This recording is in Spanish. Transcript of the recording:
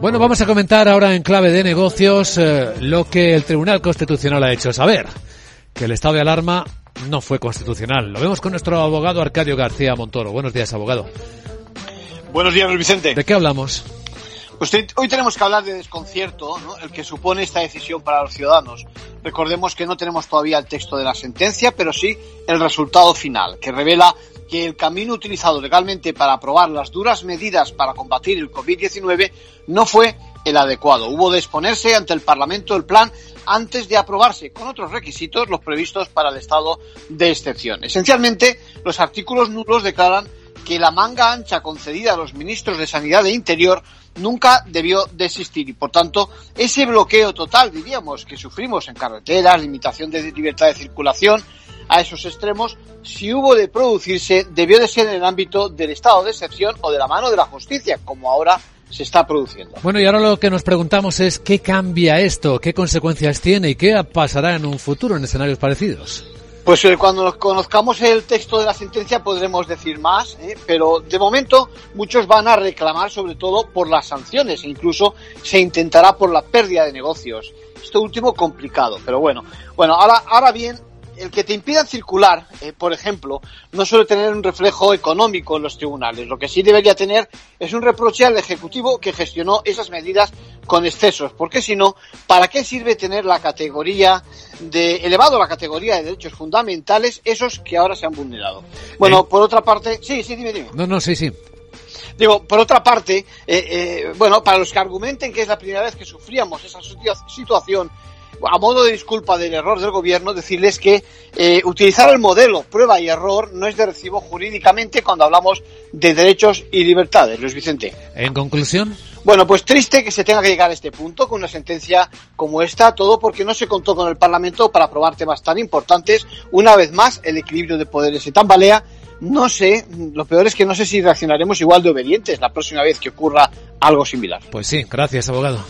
Bueno, vamos a comentar ahora en clave de negocios eh, lo que el Tribunal Constitucional ha hecho saber, que el estado de alarma no fue constitucional. Lo vemos con nuestro abogado Arcadio García Montoro. Buenos días, abogado. Buenos días, Luis Vicente. ¿De qué hablamos? Pues hoy tenemos que hablar de desconcierto, ¿no? el que supone esta decisión para los ciudadanos. Recordemos que no tenemos todavía el texto de la sentencia, pero sí el resultado final, que revela que el camino utilizado legalmente para aprobar las duras medidas para combatir el COVID-19 no fue el adecuado. Hubo de exponerse ante el Parlamento el plan antes de aprobarse con otros requisitos los previstos para el estado de excepción. Esencialmente, los artículos nulos declaran que la manga ancha concedida a los ministros de Sanidad e Interior nunca debió de existir y, por tanto, ese bloqueo total, diríamos, que sufrimos en carreteras, limitación de libertad de circulación, a esos extremos, si hubo de producirse, debió de ser en el ámbito del estado de excepción o de la mano de la justicia, como ahora se está produciendo. Bueno, y ahora lo que nos preguntamos es qué cambia esto, qué consecuencias tiene y qué pasará en un futuro en escenarios parecidos. Pues eh, cuando conozcamos el texto de la sentencia podremos decir más, ¿eh? pero de momento muchos van a reclamar sobre todo por las sanciones e incluso se intentará por la pérdida de negocios. Esto último complicado, pero bueno. Bueno, ahora, ahora bien, el que te impidan circular, eh, por ejemplo, no suele tener un reflejo económico en los tribunales. Lo que sí debería tener es un reproche al Ejecutivo que gestionó esas medidas con excesos. Porque si no, ¿para qué sirve tener la categoría de, elevado la categoría de derechos fundamentales, esos que ahora se han vulnerado? Bueno, por otra parte, sí, sí, dime, dime. No, no, sí, sí. Digo, por otra parte, eh, eh, bueno, para los que argumenten que es la primera vez que sufríamos esa situación a modo de disculpa del error del gobierno, decirles que eh, utilizar el modelo prueba y error no es de recibo jurídicamente cuando hablamos de derechos y libertades, Luis Vicente. En conclusión. Bueno, pues triste que se tenga que llegar a este punto con una sentencia como esta, todo porque no se contó con el Parlamento para aprobar temas tan importantes. Una vez más, el equilibrio de poderes se tambalea. No sé, lo peor es que no sé si reaccionaremos igual de obedientes la próxima vez que ocurra algo similar. Pues sí, gracias, abogado.